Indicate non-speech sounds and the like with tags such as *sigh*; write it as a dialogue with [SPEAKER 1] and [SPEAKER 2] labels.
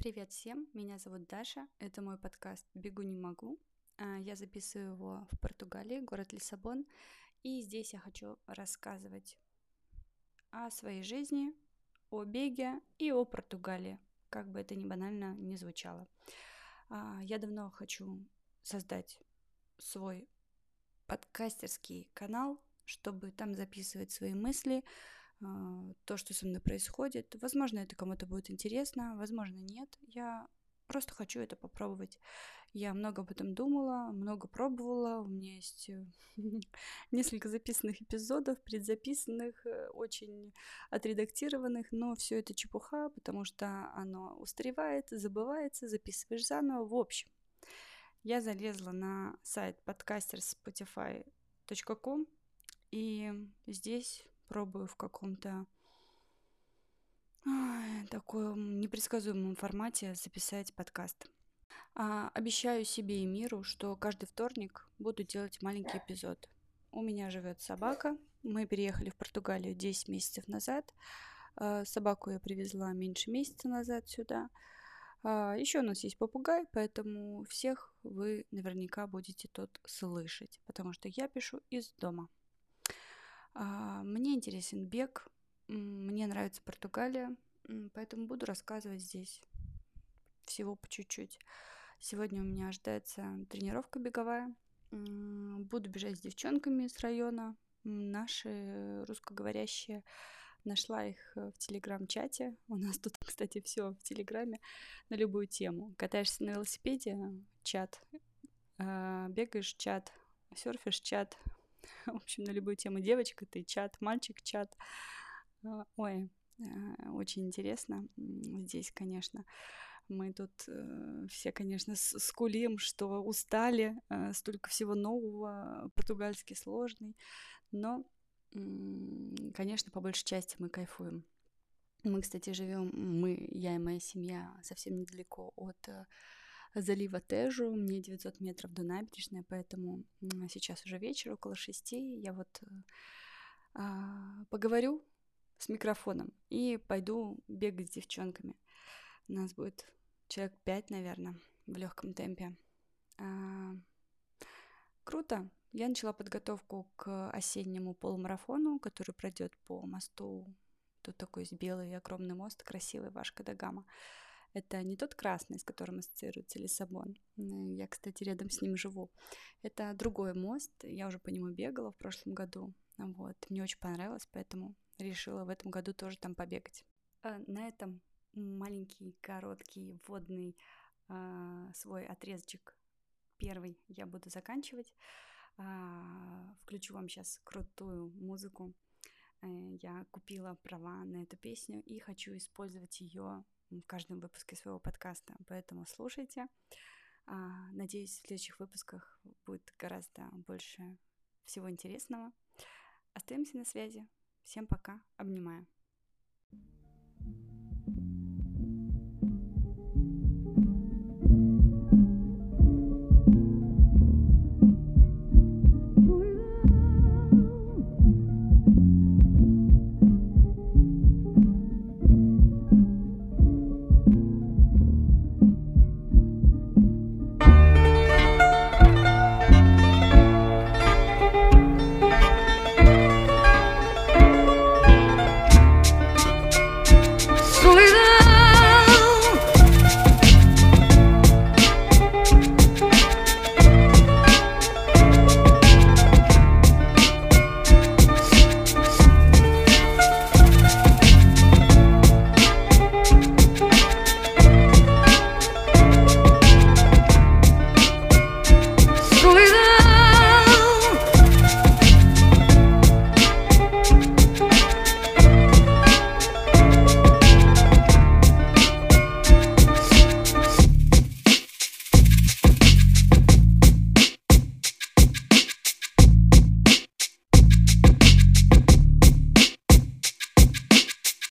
[SPEAKER 1] Привет всем, меня зовут Даша, это мой подкаст «Бегу не могу». А, я записываю его в Португалии, город Лиссабон, и здесь я хочу рассказывать о своей жизни, о беге и о Португалии, как бы это ни банально не звучало. А, я давно хочу создать свой подкастерский канал, чтобы там записывать свои мысли, то, что со мной происходит. Возможно, это кому-то будет интересно, возможно, нет. Я просто хочу это попробовать. Я много об этом думала, много пробовала. У меня есть э, *laughs* несколько записанных эпизодов, предзаписанных, э, очень отредактированных, но все это чепуха, потому что оно устаревает, забывается, записываешь заново. В общем, я залезла на сайт podcasterspotify.com, и здесь пробую в каком-то таком непредсказуемом формате записать подкаст. А, обещаю себе и миру, что каждый вторник буду делать маленький эпизод. У меня живет собака. Мы переехали в Португалию 10 месяцев назад. А, собаку я привезла меньше месяца назад сюда. А, еще у нас есть попугай, поэтому всех вы наверняка будете тут слышать, потому что я пишу из дома. А, мне интересен бег, мне нравится Португалия, поэтому буду рассказывать здесь всего по чуть-чуть. Сегодня у меня ожидается тренировка беговая. Буду бежать с девчонками с района. Наши русскоговорящие. Нашла их в телеграм-чате. У нас тут, *laughs* кстати, все в телеграме на любую тему. Катаешься на велосипеде, чат. А, бегаешь, чат. Серфишь, чат. *laughs* в общем, на любую тему. Девочка ты, чат, мальчик, чат. А, ой, а, очень интересно здесь, конечно. Мы тут э, все, конечно, скулим, что устали, э, столько всего нового, португальский сложный, но, э, конечно, по большей части мы кайфуем. Мы, кстати, живем, мы, я и моя семья, совсем недалеко от э, залива Тежу, мне 900 метров до набережной, поэтому сейчас уже вечер, около шести, я вот а, поговорю с микрофоном и пойду бегать с девчонками. У нас будет человек пять, наверное, в легком темпе. А, круто. Я начала подготовку к осеннему полумарафону, который пройдет по мосту. Тут такой белый огромный мост, красивый, Вашка да Гама. Это не тот красный, с которым ассоциируется Лиссабон. Я, кстати, рядом с ним живу. Это другой мост. Я уже по нему бегала в прошлом году. Вот. Мне очень понравилось, поэтому решила в этом году тоже там побегать. А на этом маленький, короткий, вводный а, свой отрезочек первый я буду заканчивать. А, включу вам сейчас крутую музыку. Э, я купила права на эту песню и хочу использовать ее в каждом выпуске своего подкаста. Поэтому слушайте. А, надеюсь, в следующих выпусках будет гораздо больше всего интересного. Остаемся на связи. Всем пока. Обнимаю.